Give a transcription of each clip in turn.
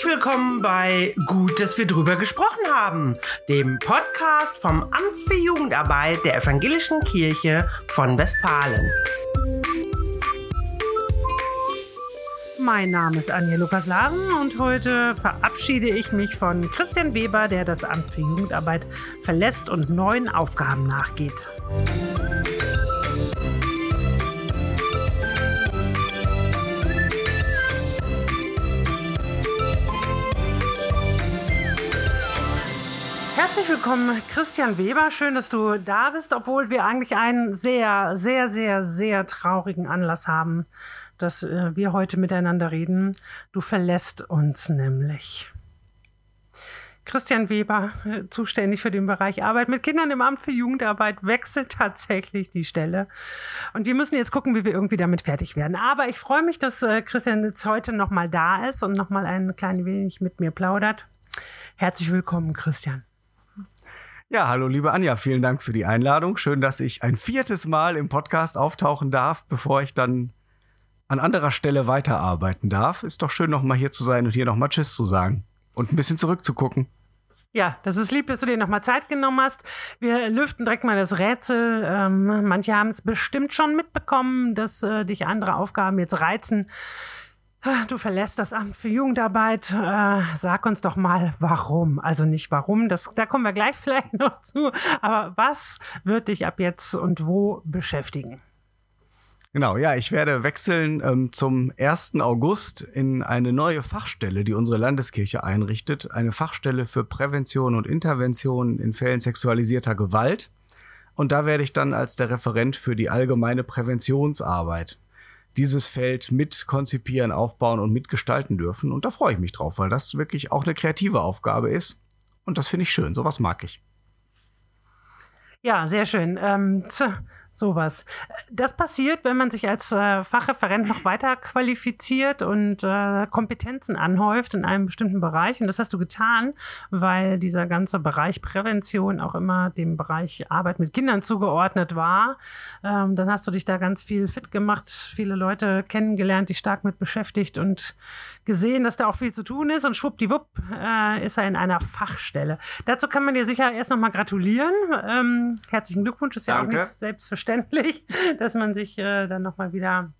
Herzlich willkommen bei Gut, dass wir drüber gesprochen haben, dem Podcast vom Amt für Jugendarbeit der Evangelischen Kirche von Westfalen. Mein Name ist Anja Lukas Laden und heute verabschiede ich mich von Christian Weber, der das Amt für Jugendarbeit verlässt und neuen Aufgaben nachgeht. Willkommen, Christian Weber. Schön, dass du da bist, obwohl wir eigentlich einen sehr, sehr, sehr, sehr traurigen Anlass haben, dass äh, wir heute miteinander reden. Du verlässt uns nämlich. Christian Weber, äh, zuständig für den Bereich Arbeit mit Kindern im Amt für Jugendarbeit, wechselt tatsächlich die Stelle. Und wir müssen jetzt gucken, wie wir irgendwie damit fertig werden. Aber ich freue mich, dass äh, Christian jetzt heute nochmal da ist und nochmal ein klein wenig mit mir plaudert. Herzlich willkommen, Christian. Ja, hallo liebe Anja, vielen Dank für die Einladung. Schön, dass ich ein viertes Mal im Podcast auftauchen darf, bevor ich dann an anderer Stelle weiterarbeiten darf. Ist doch schön, nochmal hier zu sein und hier nochmal Tschüss zu sagen und ein bisschen zurückzugucken. Ja, das ist lieb, dass du dir nochmal Zeit genommen hast. Wir lüften direkt mal das Rätsel. Ähm, manche haben es bestimmt schon mitbekommen, dass äh, dich andere Aufgaben jetzt reizen. Du verlässt das Amt für Jugendarbeit. Äh, sag uns doch mal, warum. Also nicht warum, das, da kommen wir gleich vielleicht noch zu. Aber was wird dich ab jetzt und wo beschäftigen? Genau, ja, ich werde wechseln ähm, zum 1. August in eine neue Fachstelle, die unsere Landeskirche einrichtet. Eine Fachstelle für Prävention und Intervention in Fällen sexualisierter Gewalt. Und da werde ich dann als der Referent für die allgemeine Präventionsarbeit dieses Feld mit konzipieren, aufbauen und mitgestalten dürfen. Und da freue ich mich drauf, weil das wirklich auch eine kreative Aufgabe ist. Und das finde ich schön. Sowas mag ich. Ja, sehr schön. Ähm, Sowas. Das passiert, wenn man sich als äh, Fachreferent noch weiter qualifiziert und äh, Kompetenzen anhäuft in einem bestimmten Bereich. Und das hast du getan, weil dieser ganze Bereich Prävention auch immer dem Bereich Arbeit mit Kindern zugeordnet war. Ähm, dann hast du dich da ganz viel fit gemacht, viele Leute kennengelernt, die stark mit beschäftigt und gesehen, dass da auch viel zu tun ist. Und schwuppdiwupp äh, ist er in einer Fachstelle. Dazu kann man dir sicher erst nochmal gratulieren. Ähm, herzlichen Glückwunsch, ist Danke. ja auch nicht selbstverständlich selbstverständlich, dass man sich äh, dann nochmal wieder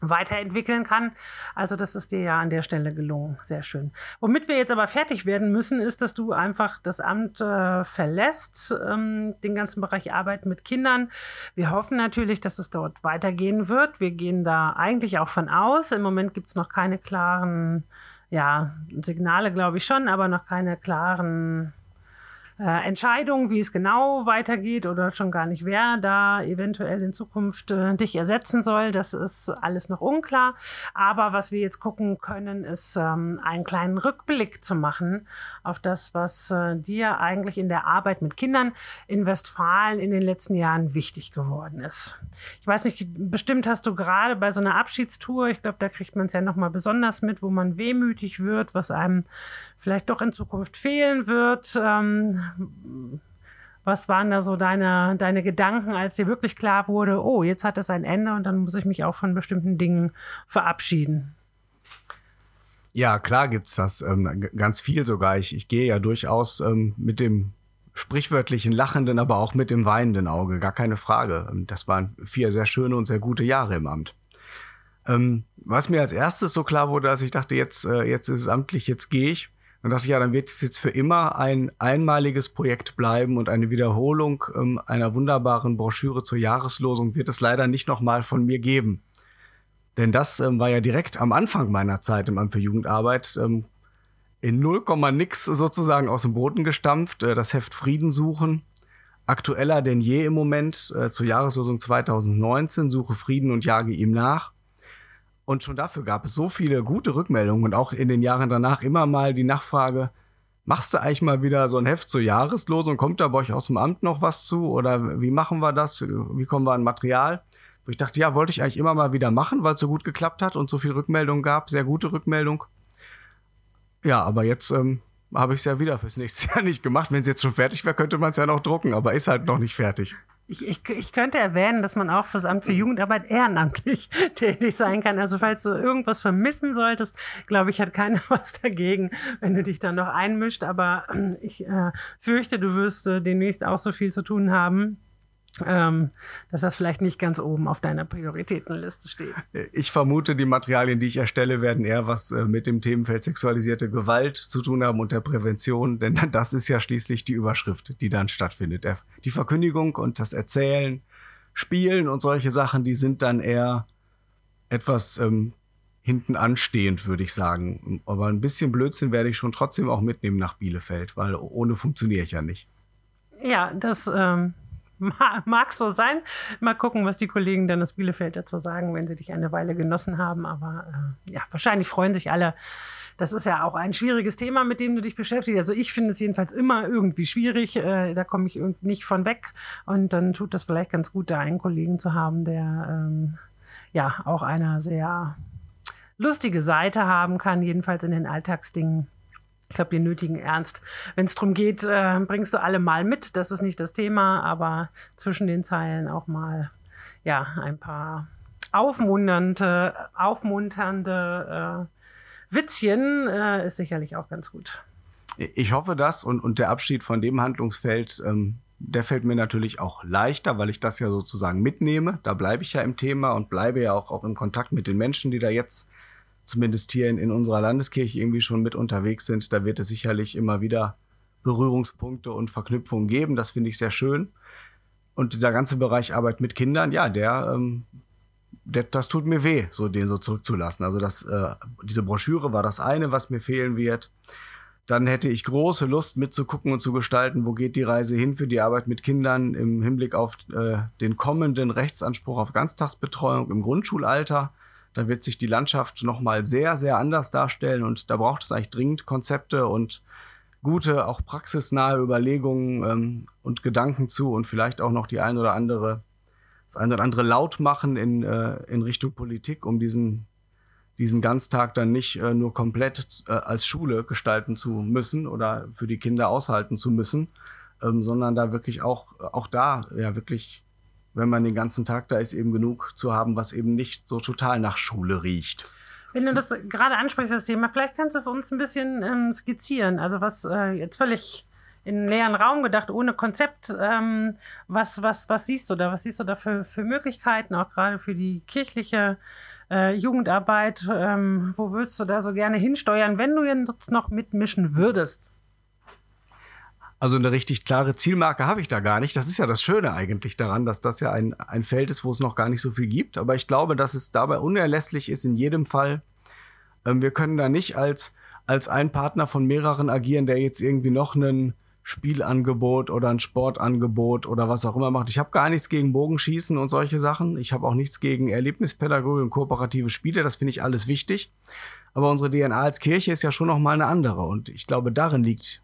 weiterentwickeln kann. Also das ist dir ja an der Stelle gelungen. Sehr schön. Womit wir jetzt aber fertig werden müssen, ist, dass du einfach das Amt äh, verlässt, ähm, den ganzen Bereich Arbeit mit Kindern. Wir hoffen natürlich, dass es dort weitergehen wird. Wir gehen da eigentlich auch von aus. Im Moment gibt es noch keine klaren ja, Signale, glaube ich schon, aber noch keine klaren äh, Entscheidung, wie es genau weitergeht oder schon gar nicht, wer da eventuell in Zukunft äh, dich ersetzen soll. Das ist alles noch unklar. Aber was wir jetzt gucken können, ist ähm, einen kleinen Rückblick zu machen auf das, was äh, dir eigentlich in der Arbeit mit Kindern in Westfalen in den letzten Jahren wichtig geworden ist. Ich weiß nicht, bestimmt hast du gerade bei so einer Abschiedstour, ich glaube, da kriegt man es ja nochmal besonders mit, wo man wehmütig wird, was einem vielleicht doch in Zukunft fehlen wird. Ähm, was waren da so deine, deine Gedanken, als dir wirklich klar wurde, oh, jetzt hat es ein Ende und dann muss ich mich auch von bestimmten Dingen verabschieden? Ja, klar gibt's das. Ähm, ganz viel sogar. Ich, ich gehe ja durchaus ähm, mit dem sprichwörtlichen lachenden, aber auch mit dem weinenden Auge. Gar keine Frage. Ähm, das waren vier sehr schöne und sehr gute Jahre im Amt. Ähm, was mir als erstes so klar wurde, als ich dachte, jetzt, äh, jetzt ist es amtlich, jetzt gehe ich, dann dachte ich, ja, dann wird es jetzt für immer ein einmaliges Projekt bleiben und eine Wiederholung ähm, einer wunderbaren Broschüre zur Jahreslosung wird es leider nicht nochmal von mir geben. Denn das ähm, war ja direkt am Anfang meiner Zeit im Amt für Jugendarbeit ähm, in 0, nix sozusagen aus dem Boden gestampft. Äh, das Heft Frieden suchen. Aktueller denn je im Moment äh, zur Jahreslosung 2019. Suche Frieden und jage ihm nach. Und schon dafür gab es so viele gute Rückmeldungen und auch in den Jahren danach immer mal die Nachfrage, machst du eigentlich mal wieder so ein Heft zur Jahreslosung? Kommt da bei euch aus dem Amt noch was zu? Oder wie machen wir das? Wie kommen wir an Material? Wo ich dachte, ja, wollte ich eigentlich immer mal wieder machen, weil es so gut geklappt hat und so viel Rückmeldung gab, sehr gute Rückmeldung. Ja, aber jetzt ähm, habe ich es ja wieder fürs nächste Jahr nicht gemacht. Wenn es jetzt schon fertig wäre, könnte man es ja noch drucken, aber ist halt noch nicht fertig. Ich, ich, ich könnte erwähnen, dass man auch fürs Amt für Jugendarbeit ehrenamtlich tätig sein kann. Also falls du irgendwas vermissen solltest, glaube ich, hat keiner was dagegen, wenn du dich dann noch einmischt. Aber ich äh, fürchte, du wirst äh, demnächst auch so viel zu tun haben ähm, dass das vielleicht nicht ganz oben auf deiner Prioritätenliste steht. Ich vermute, die Materialien, die ich erstelle, werden eher was äh, mit dem Themenfeld sexualisierte Gewalt zu tun haben und der Prävention, denn das ist ja schließlich die Überschrift, die dann stattfindet. Die Verkündigung und das Erzählen, Spielen und solche Sachen, die sind dann eher etwas ähm, hinten anstehend, würde ich sagen. Aber ein bisschen Blödsinn werde ich schon trotzdem auch mitnehmen nach Bielefeld, weil ohne funktioniere ich ja nicht. Ja, das ähm, Mag so sein. Mal gucken, was die Kollegen dann aus Bielefeld dazu sagen, wenn sie dich eine Weile genossen haben. Aber äh, ja, wahrscheinlich freuen sich alle. Das ist ja auch ein schwieriges Thema, mit dem du dich beschäftigst. Also ich finde es jedenfalls immer irgendwie schwierig. Äh, da komme ich nicht von weg. Und dann tut das vielleicht ganz gut, da einen Kollegen zu haben, der ähm, ja auch eine sehr lustige Seite haben kann, jedenfalls in den Alltagsdingen ich glaube, den nötigen Ernst. Wenn es darum geht, äh, bringst du alle mal mit. Das ist nicht das Thema, aber zwischen den Zeilen auch mal ja ein paar aufmunternde, aufmunternde äh, Witzchen äh, ist sicherlich auch ganz gut. Ich hoffe das und, und der Abschied von dem Handlungsfeld, ähm, der fällt mir natürlich auch leichter, weil ich das ja sozusagen mitnehme. Da bleibe ich ja im Thema und bleibe ja auch, auch im Kontakt mit den Menschen, die da jetzt zumindest hier in, in unserer Landeskirche irgendwie schon mit unterwegs sind, da wird es sicherlich immer wieder Berührungspunkte und Verknüpfungen geben. Das finde ich sehr schön. Und dieser ganze Bereich Arbeit mit Kindern, ja, der, ähm, der das tut mir weh, so den so zurückzulassen. Also das, äh, diese Broschüre war das eine, was mir fehlen wird. Dann hätte ich große Lust mitzugucken und zu gestalten, wo geht die Reise hin für die Arbeit mit Kindern im Hinblick auf äh, den kommenden Rechtsanspruch auf Ganztagsbetreuung im Grundschulalter da wird sich die Landschaft nochmal sehr, sehr anders darstellen und da braucht es eigentlich dringend Konzepte und gute, auch praxisnahe Überlegungen ähm, und Gedanken zu und vielleicht auch noch die ein oder andere, das ein oder andere laut machen in, äh, in Richtung Politik, um diesen, diesen Ganztag dann nicht äh, nur komplett äh, als Schule gestalten zu müssen oder für die Kinder aushalten zu müssen, ähm, sondern da wirklich auch, auch da ja wirklich wenn man den ganzen Tag da ist, eben genug zu haben, was eben nicht so total nach Schule riecht. Wenn du das gerade ansprichst, das Thema, vielleicht kannst du es uns ein bisschen ähm, skizzieren. Also was äh, jetzt völlig in leeren Raum gedacht, ohne Konzept. Ähm, was, was, was siehst du da? Was siehst du da für, für Möglichkeiten, auch gerade für die kirchliche äh, Jugendarbeit? Ähm, wo würdest du da so gerne hinsteuern, wenn du jetzt noch mitmischen würdest? Also eine richtig klare Zielmarke habe ich da gar nicht. Das ist ja das Schöne eigentlich daran, dass das ja ein, ein Feld ist, wo es noch gar nicht so viel gibt. Aber ich glaube, dass es dabei unerlässlich ist in jedem Fall. Ähm, wir können da nicht als, als ein Partner von mehreren agieren, der jetzt irgendwie noch ein Spielangebot oder ein Sportangebot oder was auch immer macht. Ich habe gar nichts gegen Bogenschießen und solche Sachen. Ich habe auch nichts gegen Erlebnispädagogik und kooperative Spiele. Das finde ich alles wichtig. Aber unsere DNA als Kirche ist ja schon noch mal eine andere. Und ich glaube, darin liegt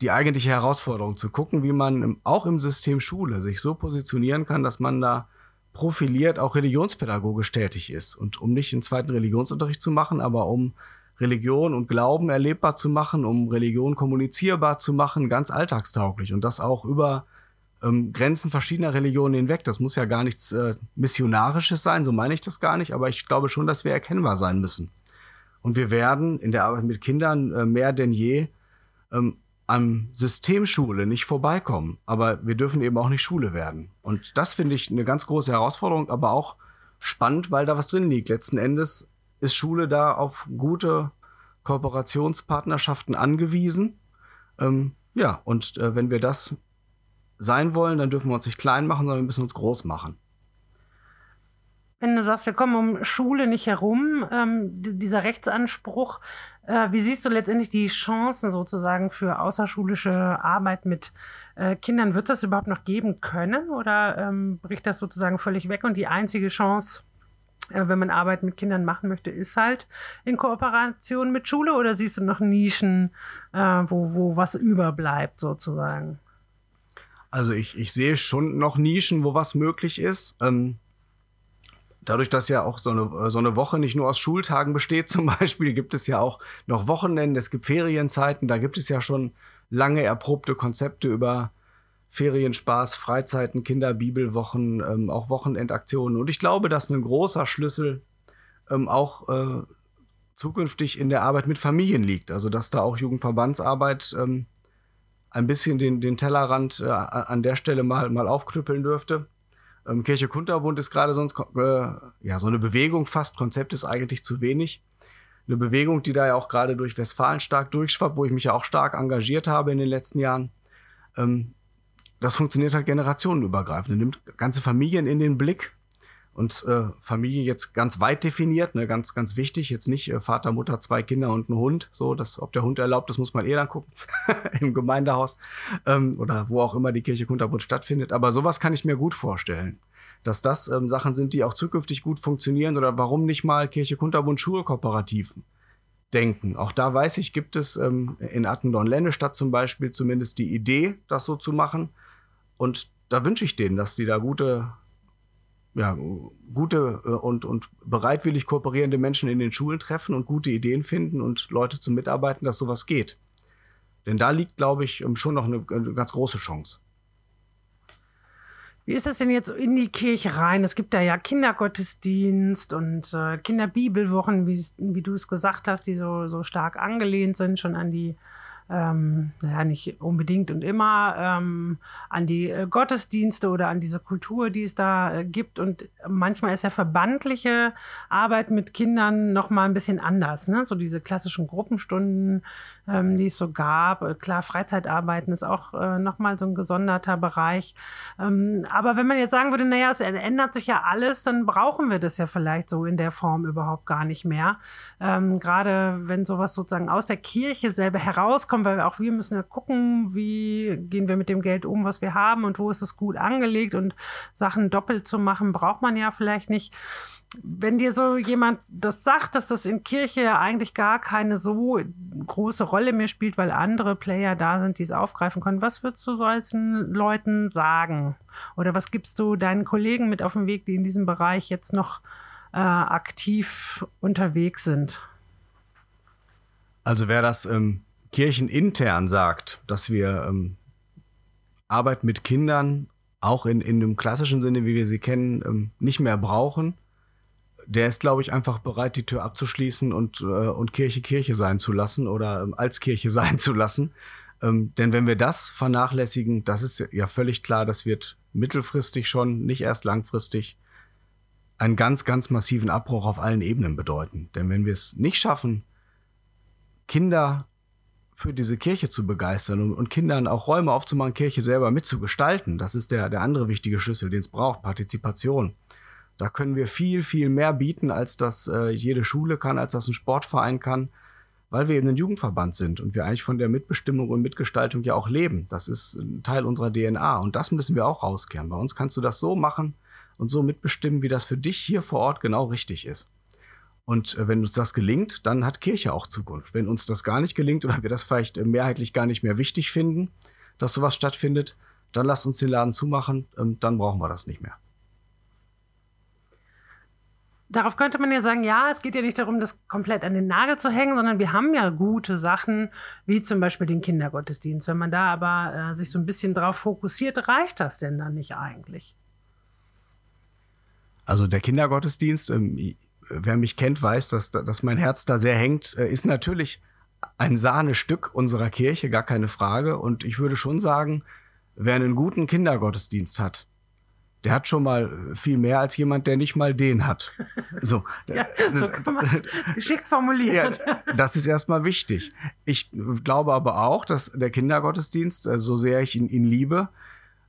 die eigentliche Herausforderung, zu gucken, wie man im, auch im System Schule sich so positionieren kann, dass man da profiliert auch religionspädagogisch tätig ist. Und um nicht einen zweiten Religionsunterricht zu machen, aber um Religion und Glauben erlebbar zu machen, um Religion kommunizierbar zu machen, ganz alltagstauglich. Und das auch über ähm, Grenzen verschiedener Religionen hinweg. Das muss ja gar nichts äh, Missionarisches sein, so meine ich das gar nicht, aber ich glaube schon, dass wir erkennbar sein müssen. Und wir werden in der Arbeit mit Kindern äh, mehr denn je ähm, am System Schule nicht vorbeikommen. Aber wir dürfen eben auch nicht Schule werden. Und das finde ich eine ganz große Herausforderung, aber auch spannend, weil da was drin liegt. Letzten Endes ist Schule da auf gute Kooperationspartnerschaften angewiesen. Ähm, ja, und äh, wenn wir das sein wollen, dann dürfen wir uns nicht klein machen, sondern wir müssen uns groß machen. Wenn du sagst, wir kommen um Schule nicht herum, ähm, dieser Rechtsanspruch, äh, wie siehst du letztendlich die Chancen sozusagen für außerschulische Arbeit mit äh, Kindern? Wird das überhaupt noch geben können oder ähm, bricht das sozusagen völlig weg und die einzige Chance, äh, wenn man Arbeit mit Kindern machen möchte, ist halt in Kooperation mit Schule oder siehst du noch Nischen, äh, wo, wo was überbleibt sozusagen? Also ich, ich sehe schon noch Nischen, wo was möglich ist. Ähm Dadurch, dass ja auch so eine, so eine Woche nicht nur aus Schultagen besteht, zum Beispiel, gibt es ja auch noch Wochenende, es gibt Ferienzeiten, da gibt es ja schon lange erprobte Konzepte über Ferienspaß, Freizeiten, Kinderbibelwochen, ähm, auch Wochenendaktionen. Und ich glaube, dass ein großer Schlüssel ähm, auch äh, zukünftig in der Arbeit mit Familien liegt. Also dass da auch Jugendverbandsarbeit ähm, ein bisschen den, den Tellerrand äh, an der Stelle mal, mal aufknüppeln dürfte. Ähm, Kirche Kunterbund ist gerade sonst äh, ja so eine Bewegung fast, Konzept ist eigentlich zu wenig. Eine Bewegung, die da ja auch gerade durch Westfalen stark durchschwappt, wo ich mich ja auch stark engagiert habe in den letzten Jahren. Ähm, das funktioniert halt generationenübergreifend. nimmt ganze Familien in den Blick und äh, Familie jetzt ganz weit definiert, ne, ganz, ganz wichtig. Jetzt nicht äh, Vater, Mutter, zwei Kinder und ein Hund. So, das, ob der Hund erlaubt, das muss man eh dann gucken im Gemeindehaus ähm, oder wo auch immer die Kirche Kunterbund stattfindet. Aber sowas kann ich mir gut vorstellen, dass das ähm, Sachen sind, die auch zukünftig gut funktionieren oder warum nicht mal Kirche Kunterbund Schulkooperativen denken. Auch da weiß ich, gibt es ähm, in Attendorn-Lennestadt zum Beispiel zumindest die Idee, das so zu machen. Und da wünsche ich denen, dass die da gute ja, gute äh, und, und bereitwillig kooperierende Menschen in den Schulen treffen und gute Ideen finden und Leute zum Mitarbeiten, dass sowas geht. Denn da liegt, glaube ich, ähm, schon noch eine, eine ganz große Chance. Wie ist das denn jetzt in die Kirche rein? Es gibt da ja Kindergottesdienst und äh, Kinderbibelwochen, wie, wie du es gesagt hast, die so, so stark angelehnt sind schon an die ähm, ja nicht unbedingt und immer ähm, an die äh, Gottesdienste oder an diese Kultur, die es da äh, gibt. Und manchmal ist ja verbandliche Arbeit mit Kindern noch mal ein bisschen anders. Ne? So diese klassischen Gruppenstunden, ähm, die es so gab. Äh, klar, Freizeitarbeiten ist auch äh, noch mal so ein gesonderter Bereich. Ähm, aber wenn man jetzt sagen würde, naja, es ändert sich ja alles, dann brauchen wir das ja vielleicht so in der Form überhaupt gar nicht mehr. Ähm, Gerade wenn sowas sozusagen aus der Kirche selber herauskommt, kommen, weil auch wir müssen ja gucken, wie gehen wir mit dem Geld um, was wir haben und wo ist es gut angelegt und Sachen doppelt zu machen, braucht man ja vielleicht nicht. Wenn dir so jemand das sagt, dass das in Kirche eigentlich gar keine so große Rolle mehr spielt, weil andere Player da sind, die es aufgreifen können, was würdest du solchen Leuten sagen? Oder was gibst du deinen Kollegen mit auf den Weg, die in diesem Bereich jetzt noch äh, aktiv unterwegs sind? Also wer das ähm, kirchenintern sagt, dass wir ähm, Arbeit mit Kindern auch in, in dem klassischen Sinne, wie wir sie kennen, ähm, nicht mehr brauchen, der ist, glaube ich, einfach bereit, die Tür abzuschließen und, äh, und Kirche Kirche sein zu lassen oder ähm, als Kirche sein zu lassen. Ähm, denn wenn wir das vernachlässigen, das ist ja völlig klar, das wird mittelfristig schon, nicht erst langfristig, einen ganz, ganz massiven Abbruch auf allen Ebenen bedeuten. Denn wenn wir es nicht schaffen, Kinder für diese Kirche zu begeistern und, und, Kindern auch Räume aufzumachen, Kirche selber mitzugestalten. Das ist der, der andere wichtige Schlüssel, den es braucht, Partizipation. Da können wir viel, viel mehr bieten, als das äh, jede Schule kann, als das ein Sportverein kann, weil wir eben ein Jugendverband sind und wir eigentlich von der Mitbestimmung und Mitgestaltung ja auch leben. Das ist ein Teil unserer DNA und das müssen wir auch rauskehren. Bei uns kannst du das so machen und so mitbestimmen, wie das für dich hier vor Ort genau richtig ist. Und äh, wenn uns das gelingt, dann hat Kirche auch Zukunft. Wenn uns das gar nicht gelingt oder wir das vielleicht äh, mehrheitlich gar nicht mehr wichtig finden, dass sowas stattfindet, dann lasst uns den Laden zumachen, dann brauchen wir das nicht mehr. Darauf könnte man ja sagen, ja, es geht ja nicht darum, das komplett an den Nagel zu hängen, sondern wir haben ja gute Sachen, wie zum Beispiel den Kindergottesdienst. Wenn man da aber äh, sich so ein bisschen drauf fokussiert, reicht das denn dann nicht eigentlich? Also der Kindergottesdienst, ähm, wer mich kennt, weiß, dass, dass mein Herz da sehr hängt, äh, ist natürlich ein Sahnestück unserer Kirche, gar keine Frage. Und ich würde schon sagen, wer einen guten Kindergottesdienst hat, der hat schon mal viel mehr als jemand, der nicht mal den hat. So, ja, so kann man geschickt formuliert. Ja, das ist erstmal wichtig. Ich glaube aber auch, dass der Kindergottesdienst, äh, so sehr ich ihn, ihn liebe,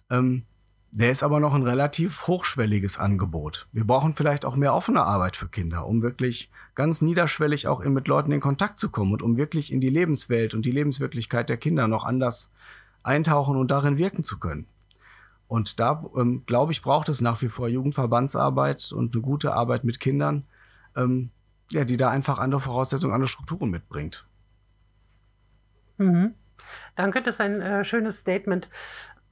ähm, der ist aber noch ein relativ hochschwelliges Angebot. Wir brauchen vielleicht auch mehr offene Arbeit für Kinder, um wirklich ganz niederschwellig auch mit Leuten in Kontakt zu kommen und um wirklich in die Lebenswelt und die Lebenswirklichkeit der Kinder noch anders eintauchen und darin wirken zu können. Und da, ähm, glaube ich, braucht es nach wie vor Jugendverbandsarbeit und eine gute Arbeit mit Kindern, ähm, ja, die da einfach andere Voraussetzungen, andere Strukturen mitbringt. Mhm. Danke, das ist ein äh, schönes Statement.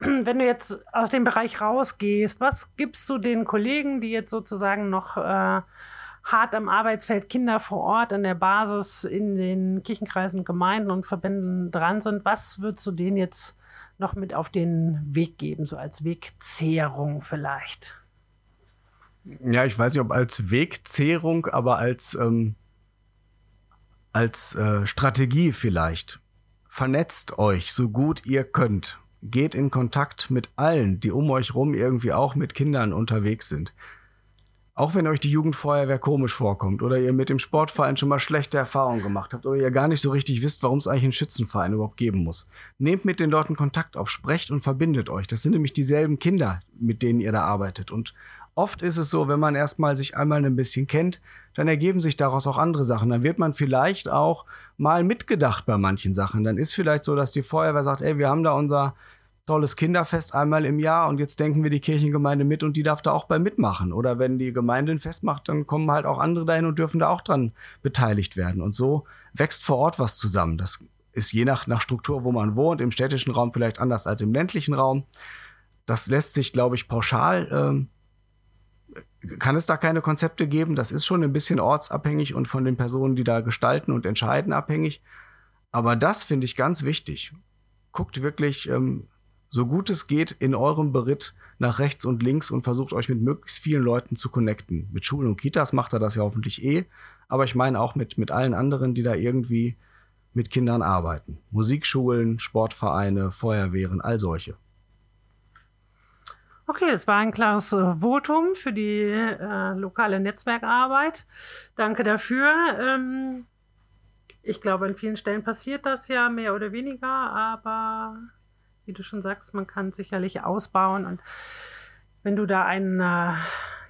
wenn du jetzt aus dem Bereich rausgehst, was gibst du den Kollegen, die jetzt sozusagen noch äh, hart am Arbeitsfeld Kinder vor Ort an der Basis in den Kirchenkreisen, Gemeinden und Verbänden dran sind, was würdest du denen jetzt noch mit auf den Weg geben, so als Wegzehrung vielleicht? Ja, ich weiß nicht, ob als Wegzehrung, aber als, ähm, als äh, Strategie vielleicht. Vernetzt euch so gut ihr könnt. Geht in Kontakt mit allen, die um euch rum irgendwie auch mit Kindern unterwegs sind. Auch wenn euch die Jugendfeuerwehr komisch vorkommt oder ihr mit dem Sportverein schon mal schlechte Erfahrungen gemacht habt oder ihr gar nicht so richtig wisst, warum es eigentlich einen Schützenverein überhaupt geben muss. Nehmt mit den Leuten Kontakt auf, sprecht und verbindet euch. Das sind nämlich dieselben Kinder, mit denen ihr da arbeitet. Und oft ist es so, wenn man erstmal sich einmal ein bisschen kennt, dann ergeben sich daraus auch andere Sachen. Dann wird man vielleicht auch mal mitgedacht bei manchen Sachen. Dann ist vielleicht so, dass die Feuerwehr sagt, ey, wir haben da unser tolles Kinderfest einmal im Jahr und jetzt denken wir die Kirchengemeinde mit und die darf da auch bei mitmachen. Oder wenn die Gemeinde ein Fest macht, dann kommen halt auch andere dahin und dürfen da auch dran beteiligt werden. Und so wächst vor Ort was zusammen. Das ist je nach, nach Struktur, wo man wohnt, im städtischen Raum vielleicht anders als im ländlichen Raum. Das lässt sich, glaube ich, pauschal, ähm, kann es da keine Konzepte geben. Das ist schon ein bisschen ortsabhängig und von den Personen, die da gestalten und entscheiden, abhängig. Aber das finde ich ganz wichtig. Guckt wirklich, ähm, so gut es geht in eurem Beritt nach rechts und links und versucht euch mit möglichst vielen Leuten zu connecten. Mit Schulen und Kitas macht er das ja hoffentlich eh, aber ich meine auch mit, mit allen anderen, die da irgendwie mit Kindern arbeiten. Musikschulen, Sportvereine, Feuerwehren, all solche. Okay, das war ein klares äh, Votum für die äh, lokale Netzwerkarbeit. Danke dafür. Ähm, ich glaube, an vielen Stellen passiert das ja mehr oder weniger, aber wie du schon sagst, man kann sicherlich ausbauen. Und wenn du da einen, äh,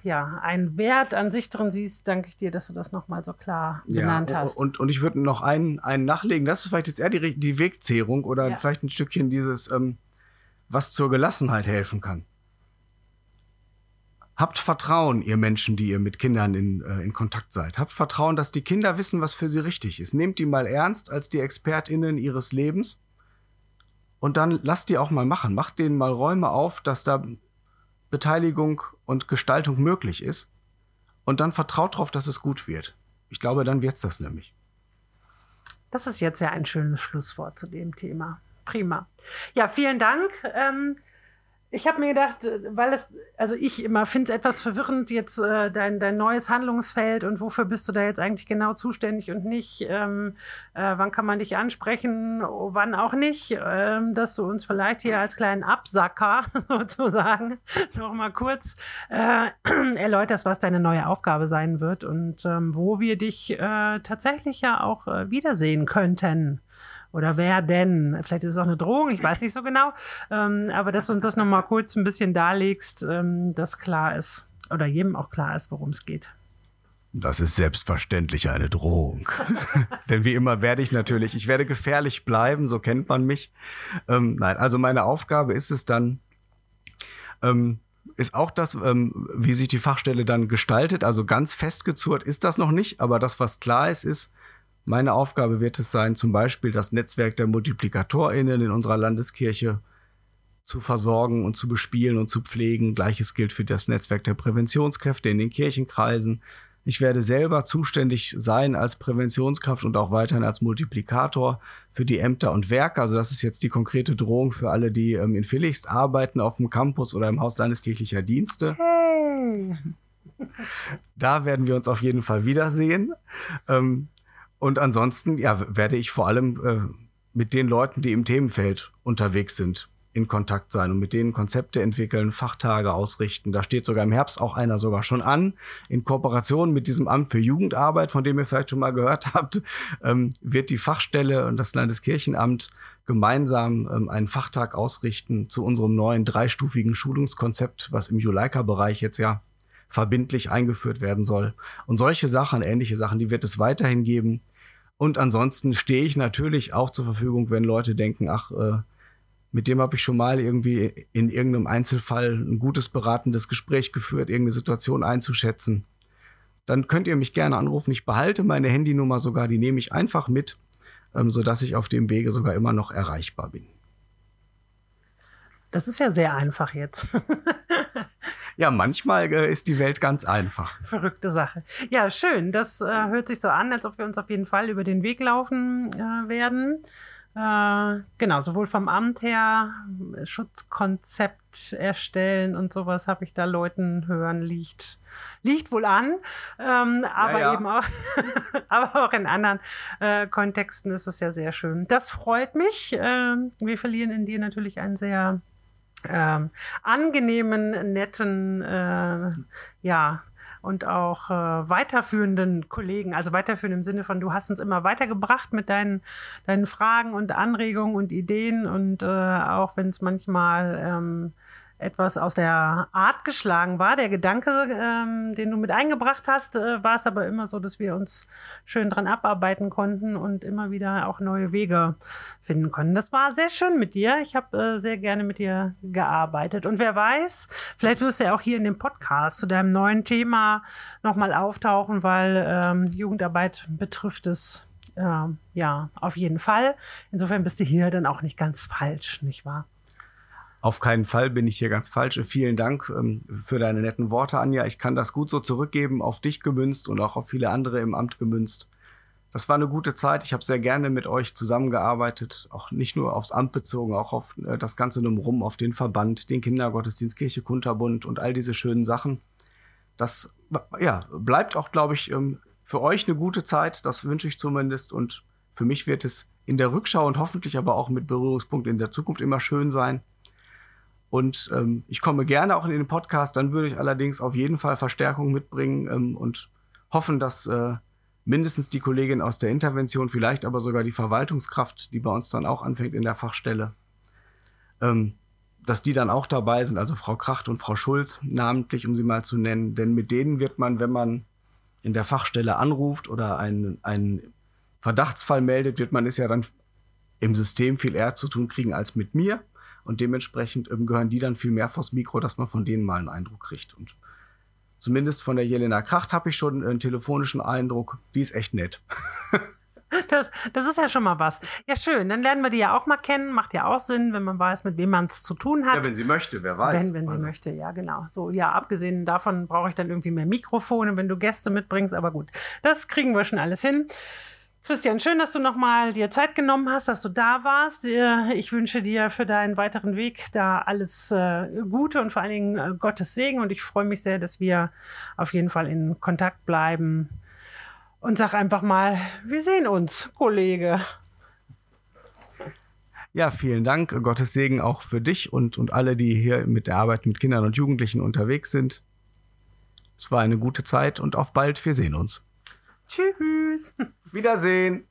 ja, einen Wert an sich drin siehst, danke ich dir, dass du das nochmal so klar benannt ja, hast. Und, und ich würde noch einen, einen nachlegen. Das ist vielleicht jetzt eher die, die Wegzehrung oder Ja. vielleicht ein Stückchen dieses, ähm, was zur Gelassenheit helfen kann. Habt Vertrauen, ihr Menschen, die ihr mit Kindern in, äh, in Kontakt seid. Habt Vertrauen, dass die Kinder wissen, was für sie richtig ist. Nehmt die mal ernst als die ExpertInnen ihres Lebens. Und dann lasst die auch mal machen. Macht denen mal Räume auf, dass da Beteiligung und Gestaltung möglich ist. Und dann vertraut darauf, dass es gut wird. Ich glaube, dann wird's das nämlich. Das ist jetzt ja ein schönes Schlusswort zu dem Thema. Prima. Ja, vielen Dank. Ähm, ich habe mir gedacht, weil es, also ich immer finde es etwas verwirrend, jetzt äh, dein, dein neues Handlungsfeld und wofür bist du da jetzt eigentlich genau zuständig und nicht, ähm, äh, wann kann man dich ansprechen, wann auch nicht, ähm, dass du uns vielleicht hier als kleinen Absacker sozusagen nochmal kurz äh, erläuterst, was deine neue Aufgabe sein wird und ähm, wo wir dich äh, tatsächlich ja auch äh, wiedersehen könnten. Oder wer denn? Vielleicht ist es auch eine Drohung, ich weiß nicht so genau. Ähm, aber dass du uns das nochmal kurz ein bisschen darlegst, ähm, dass klar ist. Oder jedem auch klar ist, worum es geht. Das ist selbstverständlich eine Drohung. Denn wie immer werde ich natürlich, ich werde gefährlich bleiben, so kennt man mich. Ähm, nein, also meine Aufgabe ist es dann, ähm, ist auch das, ähm, wie sich die Fachstelle dann gestaltet. Also ganz festgezurrt ist das noch nicht, aber das, was klar ist, ist, meine Aufgabe wird es sein, zum Beispiel das Netzwerk der MultiplikatorInnen in unserer Landeskirche zu versorgen und zu bespielen und zu pflegen. Gleiches gilt für das Netzwerk der Präventionskräfte in den Kirchenkreisen. Ich werde selber zuständig sein als Präventionskraft und auch weiterhin als Multiplikator für die Ämter und Werke. Also das ist jetzt die konkrete Drohung für alle, die ähm, in Villichst arbeiten, auf dem Campus oder im Haus landeskirchlicher Dienste. Hey! Da werden wir uns auf jeden Fall wiedersehen. Ähm, und ansonsten, ja, werde ich vor allem äh, mit den Leuten, die im Themenfeld unterwegs sind, in Kontakt sein und mit denen Konzepte entwickeln, Fachtage ausrichten. Da steht sogar im Herbst auch einer sogar schon an. In Kooperation mit diesem Amt für Jugendarbeit, von dem ihr vielleicht schon mal gehört habt, ähm, wird die Fachstelle und das Landeskirchenamt gemeinsam ähm, einen Fachtag ausrichten zu unserem neuen dreistufigen Schulungskonzept, was im Juleika-Bereich jetzt ja verbindlich eingeführt werden soll. Und solche Sachen, ähnliche Sachen, die wird es weiterhin geben. Und ansonsten stehe ich natürlich auch zur Verfügung, wenn Leute denken, ach, äh, mit dem habe ich schon mal irgendwie in irgendeinem Einzelfall ein gutes beratendes Gespräch geführt, irgendeine Situation einzuschätzen. Dann könnt ihr mich gerne anrufen. Ich behalte meine Handynummer sogar, die nehme ich einfach mit, ähm, sodass ich auf dem Wege sogar immer noch erreichbar bin. Das ist ja sehr einfach jetzt. Ja, manchmal äh, ist die Welt ganz einfach. Verrückte Sache. Ja, schön. Das äh, hört sich so an, als ob wir uns auf jeden Fall über den Weg laufen äh, werden. Äh, genau, sowohl vom Amt her, Schutzkonzept erstellen und sowas habe ich da Leuten hören, liegt, liegt wohl an. Ähm, aber ja, ja. eben auch, aber auch in anderen äh, Kontexten ist es ja sehr schön. Das freut mich. Ähm, wir verlieren in dir natürlich einen sehr ähm, angenehmen, netten, äh, ja, und auch äh, weiterführenden Kollegen, also weiterführend im Sinne von, du hast uns immer weitergebracht mit deinen, deinen Fragen und Anregungen und Ideen und äh, auch wenn es manchmal ähm, etwas aus der Art geschlagen war. Der Gedanke, ähm, den du mit eingebracht hast, äh, war es aber immer so, dass wir uns schön dran abarbeiten konnten und immer wieder auch neue Wege finden konnten. Das war sehr schön mit dir. Ich habe äh, sehr gerne mit dir gearbeitet. Und wer weiß, vielleicht wirst du ja auch hier in dem Podcast zu deinem neuen Thema nochmal auftauchen, weil ähm, Jugendarbeit betrifft es äh, ja auf jeden Fall. Insofern bist du hier dann auch nicht ganz falsch, nicht wahr? Auf keinen Fall bin ich hier ganz falsch. Vielen Dank ähm, für deine netten Worte, Anja. Ich kann das gut so zurückgeben, auf dich gemünzt und auch auf viele andere im Amt gemünzt. Das war eine gute Zeit. Ich habe sehr gerne mit euch zusammengearbeitet, auch nicht nur aufs Amt bezogen, auch auf äh, das Ganze drumherum, auf den Verband, den Kindergottesdienst, Kirche Kunterbund und all diese schönen Sachen. Das ja, bleibt auch, glaube ich, ähm, für euch eine gute Zeit. Das wünsche ich zumindest. Und für mich wird es in der Rückschau und hoffentlich aber auch mit Berührungspunkt in der Zukunft immer schön sein, und ähm, ich komme gerne auch in den Podcast, dann würde ich allerdings auf jeden Fall Verstärkung mitbringen ähm, und hoffen, dass äh, mindestens die Kollegin aus der Intervention, vielleicht aber sogar die Verwaltungskraft, die bei uns dann auch anfängt in der Fachstelle, ähm, dass die dann auch dabei sind, also Frau Kracht und Frau Schulz, namentlich, um sie mal zu nennen. Denn mit denen wird man, wenn man in der Fachstelle anruft oder einen, einen Verdachtsfall meldet, wird man es ja dann im System viel eher zu tun kriegen als mit mir. Und dementsprechend ähm, gehören die dann viel mehr vors Mikro, dass man von denen mal einen Eindruck kriegt. Und zumindest von der Jelena Kracht habe ich schon einen telefonischen Eindruck. Die ist echt nett. Das, das ist ja schon mal was. Ja, schön. Dann lernen wir die ja auch mal kennen. Macht ja auch Sinn, wenn man weiß, mit wem man es zu tun hat. Ja, wenn sie möchte, wer weiß. Wenn, wenn sie also. möchte, ja, genau. So, ja, abgesehen davon brauche ich dann irgendwie mehr Mikrofone, wenn du Gäste mitbringst. Aber gut, das kriegen wir schon alles hin. Christian, schön, dass du nochmal dir Zeit genommen hast, dass du da warst. Ich wünsche dir für deinen weiteren Weg da alles äh, Gute und vor allen Dingen äh, Gottes Segen. Und ich freue mich sehr, dass wir auf jeden Fall in Kontakt bleiben. Und sag einfach mal, wir sehen uns, Kollege. Ja, vielen Dank. Gottes Segen auch für dich und, und alle, die hier mit der Arbeit mit Kindern und Jugendlichen unterwegs sind. Es war eine gute Zeit und auf bald. Wir sehen uns. Tschüss. Wiedersehen.